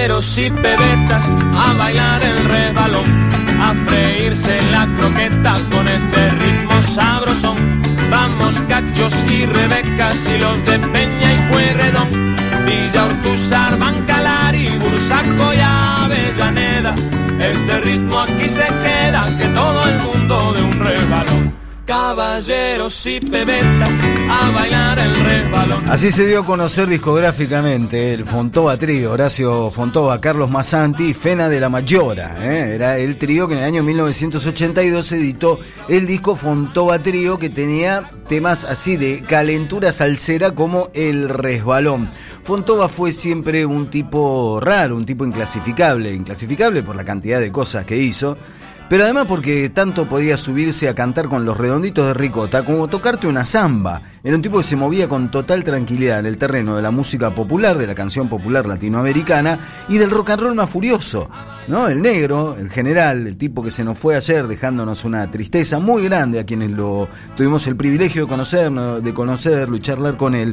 Caballeros y pebetas a bailar el resbalón, a freírse la croqueta con este ritmo sabrosón. Vamos cachos y rebecas y los de Peña y Pueyrredón, Villa Ortuzar, Bancalar y Bursaco y Avellaneda. Este ritmo aquí se queda, que todo caballeros y pebetas a bailar el resbalón. Así se dio a conocer discográficamente el Fontova Trío, Horacio Fontova, Carlos Masanti y Fena de la Mayora. ¿eh? Era el trío que en el año 1982 editó el disco Fontova Trío que tenía temas así de calentura salsera como El Resbalón. Fontova fue siempre un tipo raro, un tipo inclasificable, inclasificable por la cantidad de cosas que hizo pero además porque tanto podía subirse a cantar con los redonditos de ricota como tocarte una samba. Era un tipo que se movía con total tranquilidad en el terreno de la música popular, de la canción popular latinoamericana y del rock and roll más furioso. ¿No? El negro, el general, el tipo que se nos fue ayer dejándonos una tristeza muy grande a quienes lo tuvimos el privilegio de conocer, de conocerlo y charlar con él.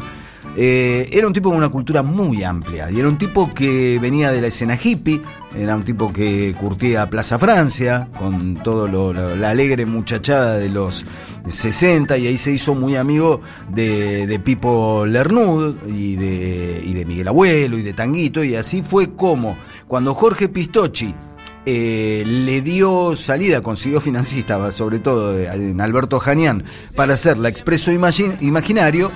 Eh, era un tipo con una cultura muy amplia y era un tipo que venía de la escena hippie, era un tipo que curtía Plaza Francia con todo lo, la alegre muchachada de los 60 y ahí se hizo muy amigo de, de Pipo Lernud y de, y de Miguel Abuelo y de Tanguito y así fue como cuando Jorge Pistocchi eh, le dio salida, consiguió financista, sobre todo en Alberto Janián, para hacer la Expreso Imaginario,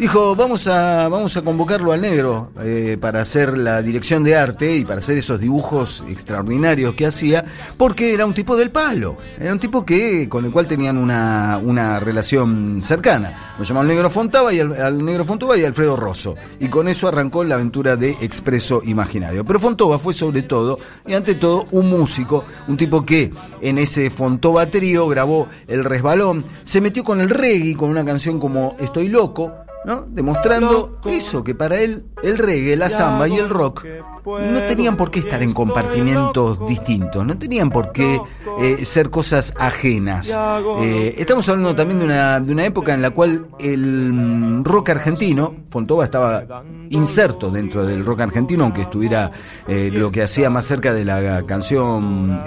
dijo, vamos a, vamos a convocarlo al negro eh, para hacer la dirección de arte y para hacer esos dibujos extraordinarios que hacía, porque era un tipo del palo, era un tipo que con el cual tenían una, una relación cercana. Lo llamaban Negro Fontaba y al, Negro Fontova y Alfredo Rosso. Y con eso arrancó la aventura de Expreso Imaginario. Pero Fontova fue sobre todo, y ante todo, un músico, un tipo que en ese Fontova trío grabó El Resbalón, se metió con el reggae, con una canción como Estoy Loco, ¿no? Demostrando eso, que para él el reggae, la samba y el rock no tenían por qué estar en compartimientos distintos, no tenían por qué eh, ser cosas ajenas. Eh, estamos hablando también de una, de una época en la cual el mm, rock argentino, Fontova estaba inserto dentro del rock argentino, aunque estuviera eh, lo que hacía más cerca de la canción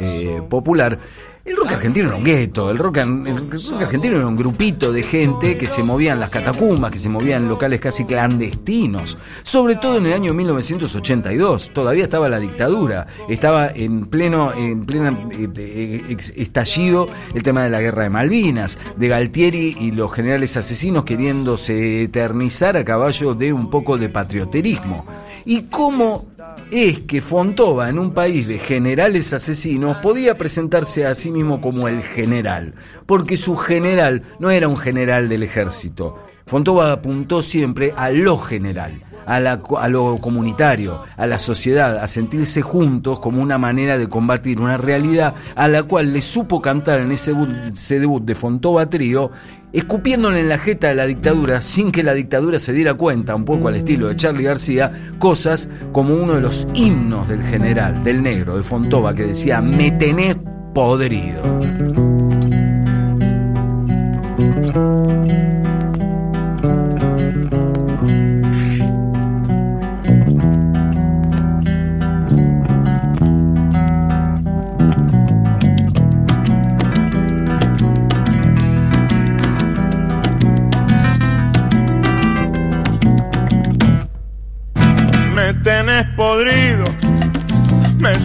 popular, el rock argentino era un gueto, el rock, argentino era un grupito de gente que se movía en las catacumbas, que se movía en locales casi clandestinos. Sobre todo en el año 1982, todavía estaba la dictadura, estaba en pleno, en pleno eh, estallido el tema de la guerra de Malvinas, de Galtieri y los generales asesinos queriéndose eternizar a caballo de un poco de patrioterismo. Y cómo es que Fontova, en un país de generales asesinos, podía presentarse a sí mismo como el general, porque su general no era un general del ejército. Fontova apuntó siempre a lo general. A, lo comunitario, a la sociedad, a sentirse juntos como una manera de combatir una realidad a la cual le supo cantar en ese, ese debut de Fontova Trío escupiéndole en la jeta de la dictadura sin que la dictadura se diera cuenta, un poco al estilo de Charlie García, cosas como uno de los himnos del general, del negro, de Fontova, que decía, me tenés podrido.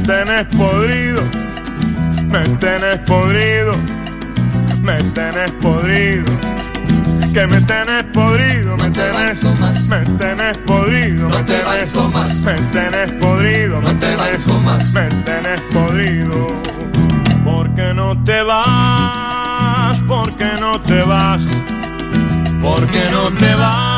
Tenés podrido, me tenés podrido, me tenés podrido. Que me tenés podrido, me tenés, me tenés podrido, me tenés, me tenés podrido, me tenés, me tenés podrido. Porque no te vas, porque no te vas, porque no te vas,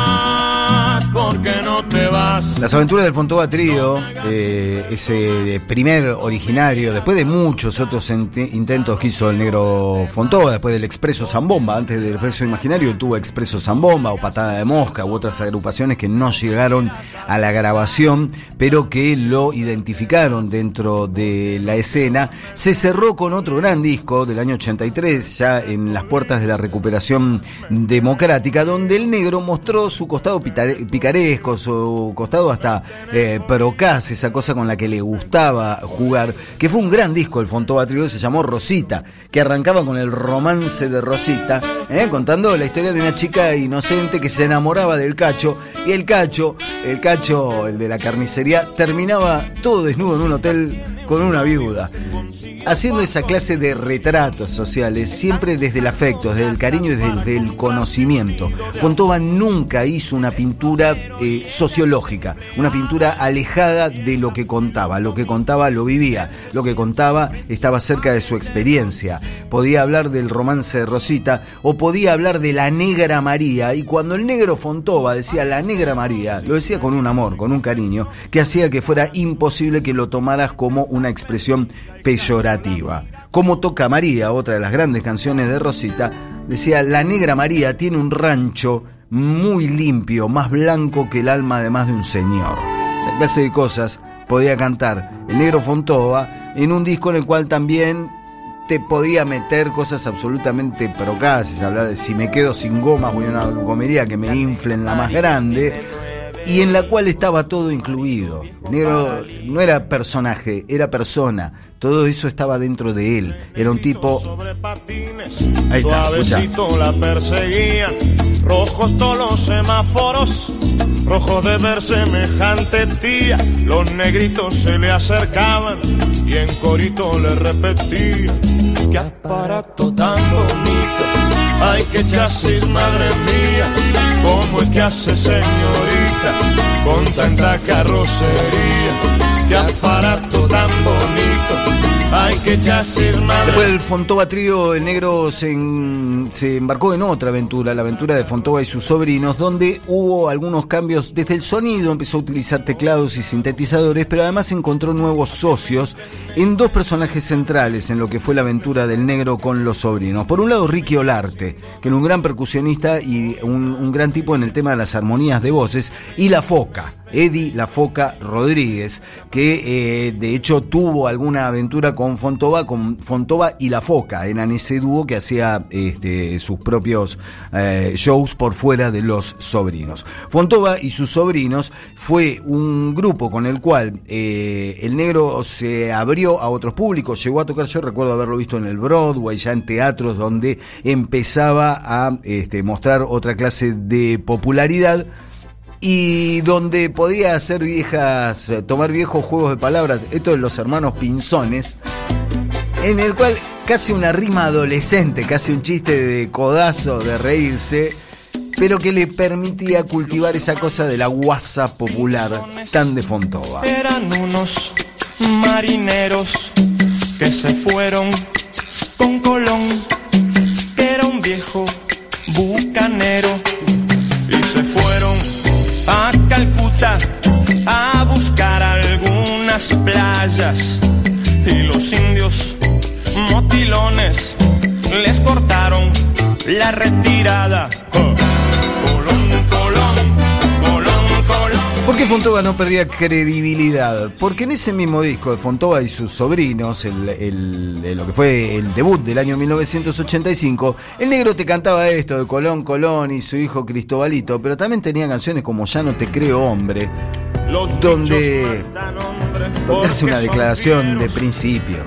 porque no no te vas. Las aventuras del Fontova Trío, eh, ese primer originario, después de muchos otros intentos que hizo el negro Fontova, después del Expreso Zambomba, antes del Expreso Imaginario tuvo Expreso Zambomba o Patada de Mosca u otras agrupaciones que no llegaron a la grabación, pero que lo identificaron dentro de la escena. Se cerró con otro gran disco del año 83, ya en las puertas de la recuperación democrática, donde el negro mostró su costado picaresco, su costado hasta eh, procas, esa cosa con la que le gustaba jugar, que fue un gran disco el Fontova Trio, se llamó Rosita, que arrancaba con el romance de Rosita, eh, contando la historia de una chica inocente que se enamoraba del cacho, y el cacho, el cacho, el de la carnicería, terminaba todo desnudo en un hotel con una viuda haciendo esa clase de retratos sociales, siempre desde el afecto, desde el cariño y desde el conocimiento. Fontova nunca hizo una pintura eh, sociológica, una pintura alejada de lo que contaba. Lo que contaba lo vivía, lo que contaba estaba cerca de su experiencia. Podía hablar del romance de Rosita o podía hablar de la negra María. Y cuando el negro Fontova decía la negra María, lo decía con un amor, con un cariño, que hacía que fuera imposible que lo tomaras como una expresión peyorativa. Como toca María, otra de las grandes canciones de Rosita, decía, la negra María tiene un rancho muy limpio, más blanco que el alma de más de un señor. Esa clase de cosas podía cantar el negro Fontova en un disco en el cual también te podía meter cosas absolutamente procaces, hablar de si me quedo sin gomas voy a una comería que me inflen la más grande y en la cual estaba todo incluido. Negro no era personaje, era persona. Todo eso estaba dentro de él. Era un tipo. Ahí Suavecito la perseguía. Rojos todos los semáforos. Rojo de ver semejante tía. Los negritos se le acercaban y en corito le repetía. Qué aparato tan bonito. Ay, que chasis, madre mía. ¿Cómo es que hace señorita con tanta carrocería? Qué aparato tan bonito Después del Fontova Trío, el negro se, se, embarcó en otra aventura, la aventura de Fontova y sus sobrinos, donde hubo algunos cambios desde el sonido, empezó a utilizar teclados y sintetizadores, pero además encontró nuevos socios en dos personajes centrales en lo que fue la aventura del negro con los sobrinos. Por un lado, Ricky Olarte, que era un gran percusionista y un, un gran tipo en el tema de las armonías de voces, y La Foca Eddie La Foca Rodríguez, que eh, de hecho tuvo alguna aventura con Fontova, con Fontova y La Foca, eran ese dúo que hacía este, sus propios eh, shows por fuera de los sobrinos. Fontova y sus sobrinos fue un grupo con el cual eh, el negro se abrió a otros públicos, llegó a tocar, yo recuerdo haberlo visto en el Broadway, ya en teatros donde empezaba a este, mostrar otra clase de popularidad y donde podía hacer viejas, eh, tomar viejos juegos de palabras, esto de los hermanos Pinzones, en el cual casi una rima adolescente, casi un chiste de codazo, de reírse, pero que le permitía cultivar esa cosa de la guasa popular tan de Fontova. Eran unos marineros que se fueron con Colón, que era un viejo bucanero, y se fueron playas y los indios motilones les cortaron la retirada. Qué Fontova no perdía credibilidad? Porque en ese mismo disco de Fontova y sus sobrinos, el, lo que fue el debut del año 1985, el negro te cantaba esto de Colón Colón y su hijo Cristobalito, pero también tenía canciones como Ya no te creo hombre, donde, hace una declaración de principio.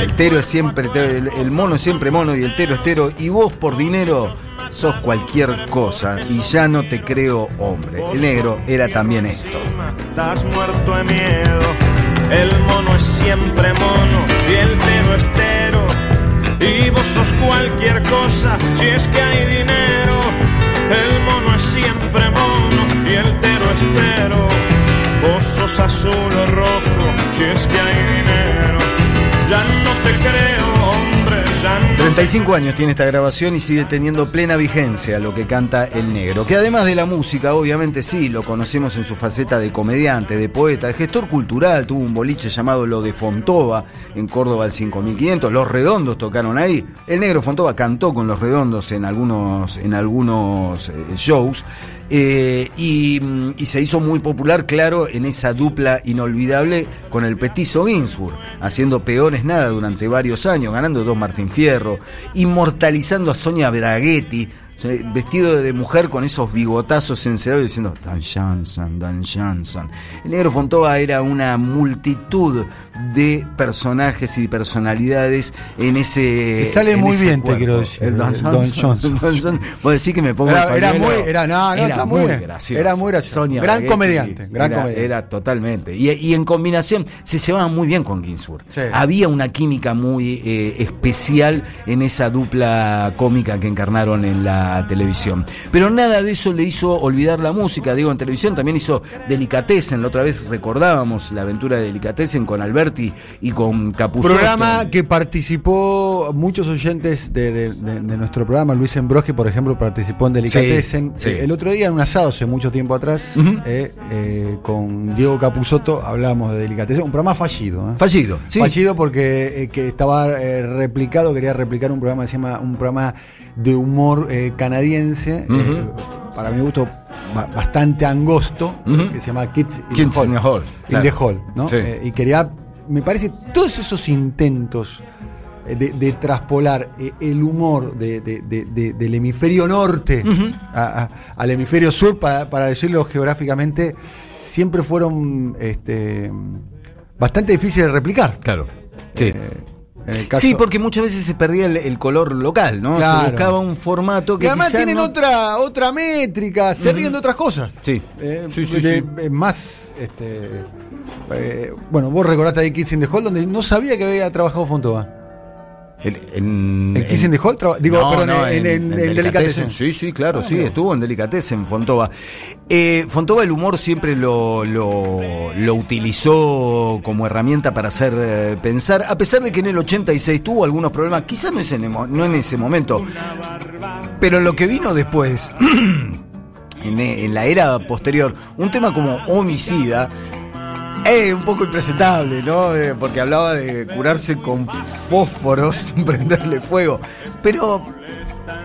El tero es siempre, el, mono es siempre mono y el tero es tero, y vos por dinero sos cualquier cosa y ya no te creo hombre. El negro era también esto. Estás muerto de miedo, el mono es siempre mono y el tero es tero. Y vos sos cualquier cosa si es que hay dinero. El mono es siempre mono y el tero es tero. Vos sos azul o rojo si es que hay dinero. Ya no te creo, hombre, 35 años tiene esta grabación y sigue teniendo plena vigencia lo que canta el negro. Que además de la música, obviamente sí, lo conocemos en su faceta de comediante, de poeta, de gestor cultural. Tuvo un boliche llamado Lo de Fontova en Córdoba al 5500. Los Redondos tocaron ahí. El negro Fontova cantó con los Redondos en algunos, en algunos eh, shows. Eh, y, y, se hizo muy popular, claro, en esa dupla inolvidable con el petizo Ginsburg, haciendo peores nada durante varios años, ganando dos Martín Fierro, inmortalizando a Sonia Braghetti, vestido de mujer con esos bigotazos en cerebro diciendo Dan Johnson, Dan Johnson. El negro Fontova era una multitud de personajes y personalidades en ese. sale muy bien, te quiero decir. El Don, Johnson. Vos decís que me pongo era, era muy, era, no, no, era muy, gracioso. Era muy gracioso. gran comediante. Gran era, comediante. era totalmente. Y, y, en combinación se llevaba muy bien con Ginsburg. Había una química muy eh, especial en esa dupla cómica que encarnaron en la televisión. Pero nada de eso le hizo olvidar la música. Digo, en televisión también hizo Delicatessen. La otra vez recordábamos la aventura de Delicatessen con Alberto y con Capuzotto. Programa que participó muchos oyentes de, nuestro programa. Luis Embroje, por ejemplo, participó en Delicatessen. Eh, el otro día en un asado, hace mucho tiempo atrás, eh, eh, con Diego Capuzotto hablábamos de Delicatessen. Un programa fallido. Fallido, Fallido porque que estaba replicado, quería replicar un programa que se llama un programa de humor canadiense. para mi gusto bastante angosto, que se llama Kids in, the Hall. In the Hall ¿no? y quería me parece todos esos intentos eh, de, traspolar eh, el humor del hemisferio norte al hemisferio sur, para, decirlo geográficamente, siempre fueron este, bastante difíciles de replicar. Claro. Sí. Eh, sí, porque muchas veces se perdía el, color local, ¿no? Se buscaba un formato que. además tienen otra, otra métrica, se ríen de otras cosas. Sí. sí, sí, Más. Este, eh, bueno, vos recordaste ahí Kids in the Hall, donde no sabía que había trabajado Fontova. en, ¿En Kids in the Hall? Digo, perdón, en, en, Delicatessen. Sí, sí, claro, sí, estuvo en Delicatessen, Fontova. Eh, Fontova el humor siempre lo, lo, utilizó como herramienta para hacer eh, pensar, a pesar de que en el 86 tuvo algunos problemas, quizás no, es no en ese momento, pero lo que vino después, en, en la era posterior, un tema como homicida, es un poco impresentable, ¿no? Eh, porque hablaba de curarse con fósforos, prenderle fuego. Pero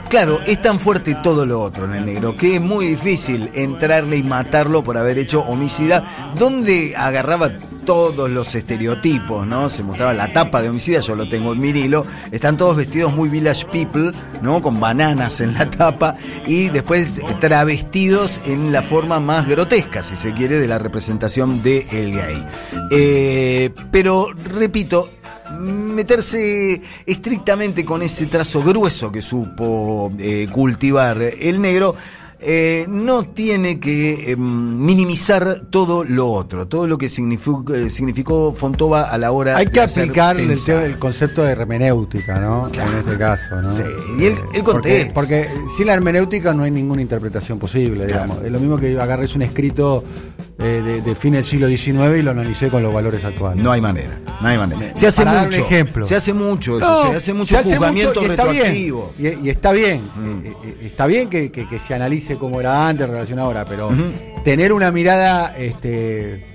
Claro, es tan fuerte todo lo otro en el negro que es muy difícil entrarle y matarlo por haber hecho homicida, donde agarraba todos los estereotipos, ¿no? Se mostraba la tapa de homicida, yo lo tengo en vinilo, están todos vestidos muy village people, ¿no? Con bananas en la tapa y después travestidos en la forma más grotesca, si se quiere, de la representación de el gay. Eh, pero, repito, meterse estrictamente con ese trazo grueso que supo eh, cultivar el negro, eh, no tiene que eh, minimizar todo lo otro, todo lo que significó, significó Fontova a la hora Hay que aplicar el, concepto de hermenéutica, ¿no? En este caso, ¿no? Sí. Y el, el porque, porque, sin la hermenéutica no hay ninguna interpretación posible, digamos. Es lo mismo que agarres un escrito de, de, fin del siglo XIX y lo analicé con los valores actuales. No hay manera, no hay manera. Se hace mucho. ejemplo. Se hace mucho se hace mucho juzgamiento y retroactivo. y, está bien, mm. eh, eh, está bien que, se analice cómo era antes en relación ahora, pero tener una mirada este,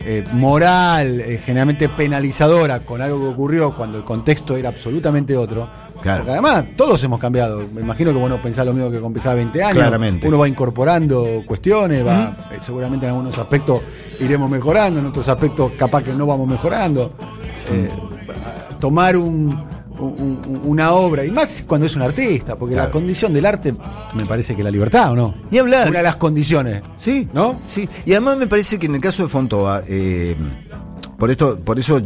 eh, moral, generalmente penalizadora con algo que ocurrió cuando el contexto era absolutamente otro porque además todos hemos cambiado. Me imagino que bueno pensar lo mismo que pensaba 20 años. Claramente. Uno va incorporando cuestiones, va, eh, seguramente en algunos aspectos iremos mejorando, en otros aspectos capaz que no vamos mejorando. Eh, tomar un, una obra, y más cuando es un artista, porque la condición del arte me parece que la libertad, ¿o no? Ni hablar. Una de las condiciones. Sí, ¿no? Sí. Y además me parece que en el caso de Fontova, eh, por esto, por eso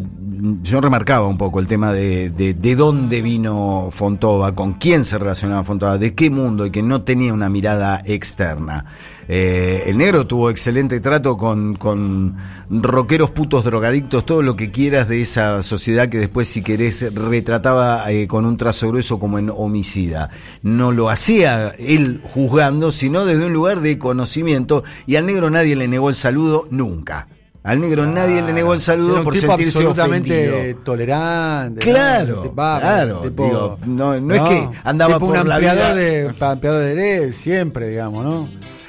yo remarcaba un poco el tema de, de, dónde vino Fontova, con quién se relacionaba Fontova, de qué mundo y que no tenía una mirada externa. Eh, el negro tuvo excelente trato con, con rockeros, putos, drogadictos, todo lo que quieras de esa sociedad que después, si querés, retrataba eh, con un trazo grueso como en homicida. No lo hacía él juzgando, sino desde un lugar de conocimiento y al negro nadie le negó el saludo nunca. Al negro nadie le negó el saludo Era un por tipo sentirse absolutamente ofendido. tolerante. Claro, ¿no? Va, claro, tipo- digo, no- no es que andaba tipo por un la vida- de ampliador de él, siempre, digamos, ¿no?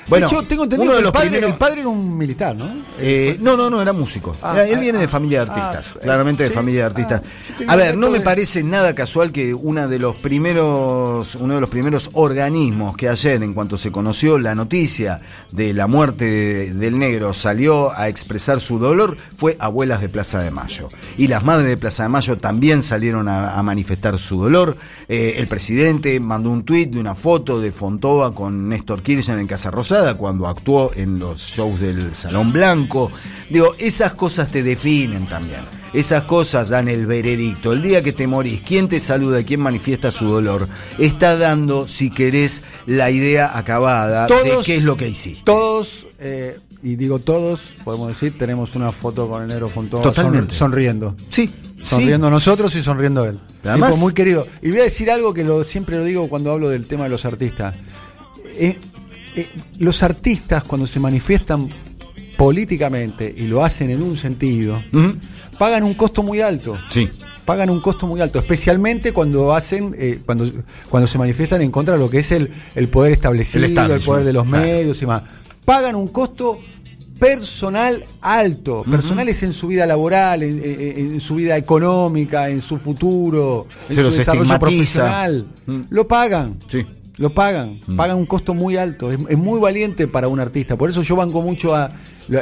Bueno, de hecho, tengo entendido que el padre, primeros- el padre era un militar, ¿no? Eh, no, no, no, era músico. Ah, Era- él ah, viene de ah, familia de artistas, claramente de familia de artistas. A ver, no me parece nada casual que una de los primeros, uno de los primeros organismos que ayer, en cuanto se conoció la noticia de la muerte de- del negro, salió a expresar su dolor, fue Abuelas de Plaza de Mayo. Y las madres de Plaza de Mayo también salieron a, a manifestar su dolor. Eh, el presidente mandó un tuit de una foto de Fontova con Néstor Kirchner en Casa Rosada cuando actuó en los shows del Salón Blanco. Digo, esas cosas te definen también. Esas cosas dan el veredicto. El día que te morís, quién te saluda, quién manifiesta su dolor, está dando, si querés, la idea acabada de qué es lo que hiciste. Todos, eh, y digo todos, podemos decir, tenemos una foto con el negro Fontova Totalmente. sonri- sonriendo. Sí, Sonriendo nosotros y sonriendo él. Además- Tipo muy querido. Y voy a decir algo que lo, siempre lo digo cuando hablo del tema de los artistas. Eh, eh, los artistas cuando se manifiestan políticamente y lo hacen en un sentido, pagan un costo muy alto. Sí. Pagan un costo muy alto, especialmente cuando hacen, eh, cuando, cuando se manifiestan en contra de lo que es el, el poder establecido, El el, poder de los claro. medios y más. Pagan un costo personal alto, personales en su vida laboral, en, en- en su vida económica, en su futuro, en Se su los desarrollo profesional. Lo pagan. Sí. Lo pagan, Mm. pagan un costo muy alto, es, es muy valiente para un artista. Por eso yo banco mucho a.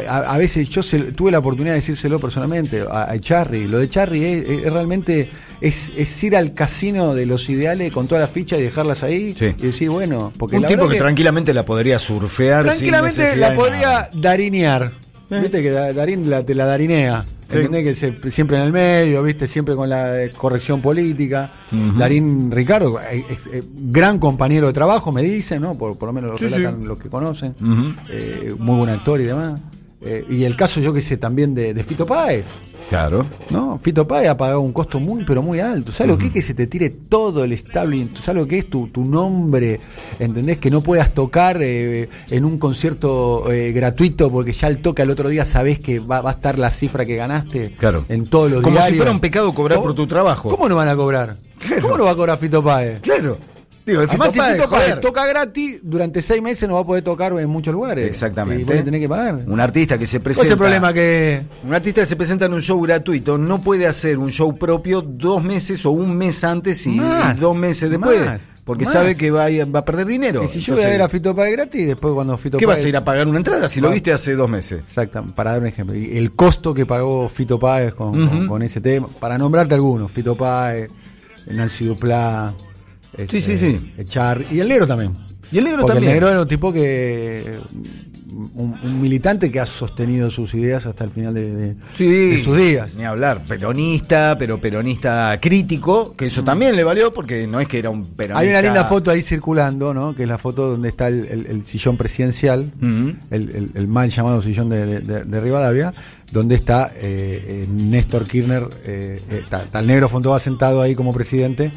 A, a veces yo se- tuve la oportunidad de decírselo personalmente a, a Charry. Lo de Charry es, es realmente es, es ir al casino de los ideales con todas las fichas y dejarlas ahí Sí. y decir, bueno, porque Un la tipo que, tranquilamente la podría surfear. tranquilamente la podría darinear. Eh. Viste que Da- Darín la, te la darinea. ¿Entendés? Que se- siempre en el medio, viste, siempre con la eh, corrección política. Darín Ricardo, eh, eh, gran compañero de trabajo, me dicen, ¿no? Por, por lo menos lo Sí, relatan sí. los que conocen. Eh, muy buen actor y demás. Y el caso, yo que sé, también de, de Fito Páez. Claro. ¿no? Fito Páez ha pagado un costo muy, pero muy alto. ¿Sabes lo que es que se te tire todo el establishment? ¿Sabes lo que es tu, tu nombre? ¿Entendés? Que no puedas tocar eh, en un concierto eh, gratuito porque ya al toque al otro día sabés que va, va a estar la cifra que ganaste Claro. en todos los Como si fuera un pecado cobrar ¿Cómo- por tu trabajo. ¿Cómo no van a cobrar? Claro. ¿Cómo no va a cobrar Fito Páez? Claro. Digo, de Además, si Páez joder. toca gratis, durante seis meses no va a poder tocar en muchos lugares. Exactamente. Y vos tenés que pagar. Un artista que se ¿Cuál presenta. es el problema que.? Un artista que se presenta en un show gratuito no puede hacer un show propio dos meses o un mes antes y, Más, y dos meses después. más, porque más. sabe que va a, va a perder dinero. Y si yo voy a ver a Fito Páez gratis, después cuando Fito ¿Qué vas a ir a pagar una entrada si lo viste hace dos meses? Exacto, para dar un ejemplo. El costo que pagó Fito Páez con, con- con ese tema, para nombrarte algunos, Fito Páez, Nancy Duplá, Sí, sí, sí. Char, y el negro también. Y el negro Porque también. el negro era un tipo que. Un, un militante que ha sostenido sus ideas hasta el final de, de- Sí, de sus días. Ni hablar, peronista, pero peronista crítico, que eso también le valió porque no es que era un peronista. Hay una linda foto ahí circulando, ¿no? Que es la foto donde está el, el- el sillón presidencial, el, el- el mal llamado sillón de, Rivadavia, donde está eh, eh, Néstor Kirchner, eh, eh, está, está el negro Fontova sentado ahí como presidente.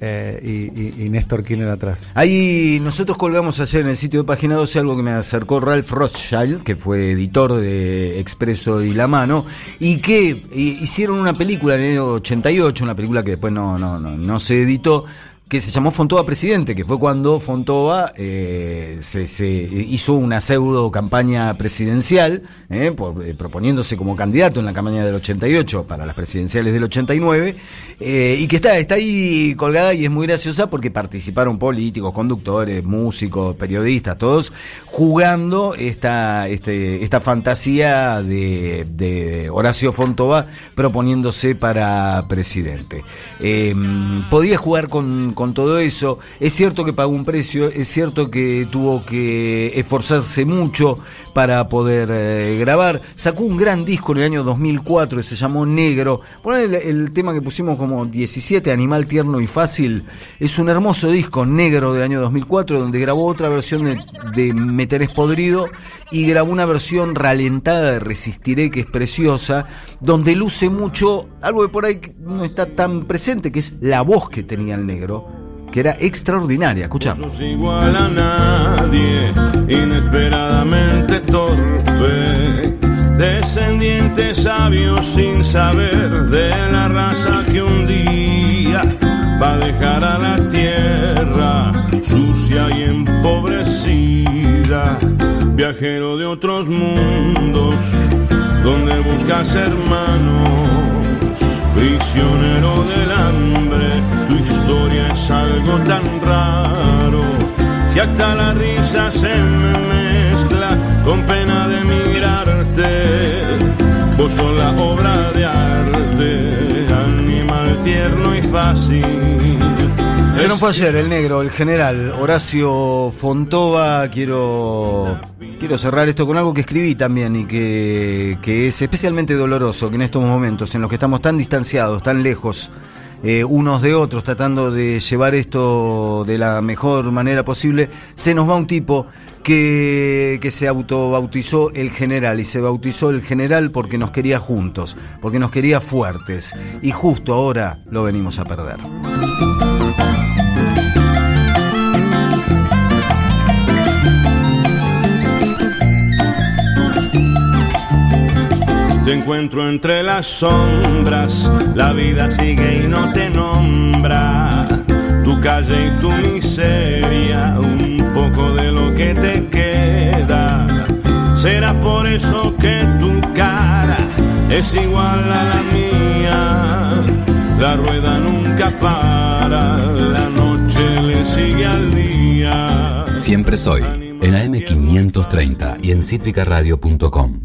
Eh, y, Néstor Kirchner atrás. Ahí nosotros colgamos ayer en el sitio de Página 12 algo que me acercó Ralph Rothschild, que fue editor de Expreso y La Mano, y que eh, hicieron una película en el año 88, una película que después no, no, no, no se editó, que se llamó Fontova Presidente, que fue cuando Fontova eh, se, hizo una pseudo campaña presidencial, eh, eh, proponiéndose como candidato en la campaña del 88 para las presidenciales del 89, eh, y que está, está ahí colgada y es muy graciosa porque participaron políticos, conductores, músicos, periodistas, todos jugando esta, este, esta fantasía de, Horacio Fontova proponiéndose para presidente. Eh, podía jugar con, con todo eso, es cierto que pagó un precio, es cierto que tuvo que esforzarse mucho para poder eh, grabar, sacó un gran disco en el año 2004 que se llamó Negro, Poner el, el tema que pusimos como 17, Animal Tierno y Fácil, es un hermoso disco negro del año 2004 donde grabó otra versión de, de Me tenés podrido y grabó una versión ralentada de Resistiré que es preciosa, donde luce mucho algo que por ahí no está tan presente, que es la voz que tenía el negro, que era extraordinaria, escucha. No igual a nadie, inesperadamente torpe, sabio sin saber de la raza que un día va a dejar a la tierra sucia y empobrecida, viajero de otros mundos, donde buscas hermanos, prisionero del hambre, tu historia es algo tan raro, si hasta la risa se me mezcla con pena de mirarte, vos sos la obra de arte, animal tierno y fácil fue ayer el negro, el general Horacio Fontova. Quiero, quiero cerrar esto con algo que escribí también y que, es especialmente doloroso, que en estos momentos en los que estamos tan distanciados, tan lejos eh, unos de otros, tratando de llevar esto de la mejor manera posible, se nos va un tipo que, que se autobautizó el general y se bautizó el general porque nos quería juntos, porque nos quería fuertes y justo ahora lo venimos a perder. Te encuentro entre las sombras, la vida sigue y no te nombra. Tu calle y tu miseria, un poco de lo que te queda. Será por eso que tu cara es igual a la mía. La rueda nunca para, la noche le sigue al día. Siempre soy en AM530 y en citricaradio.com.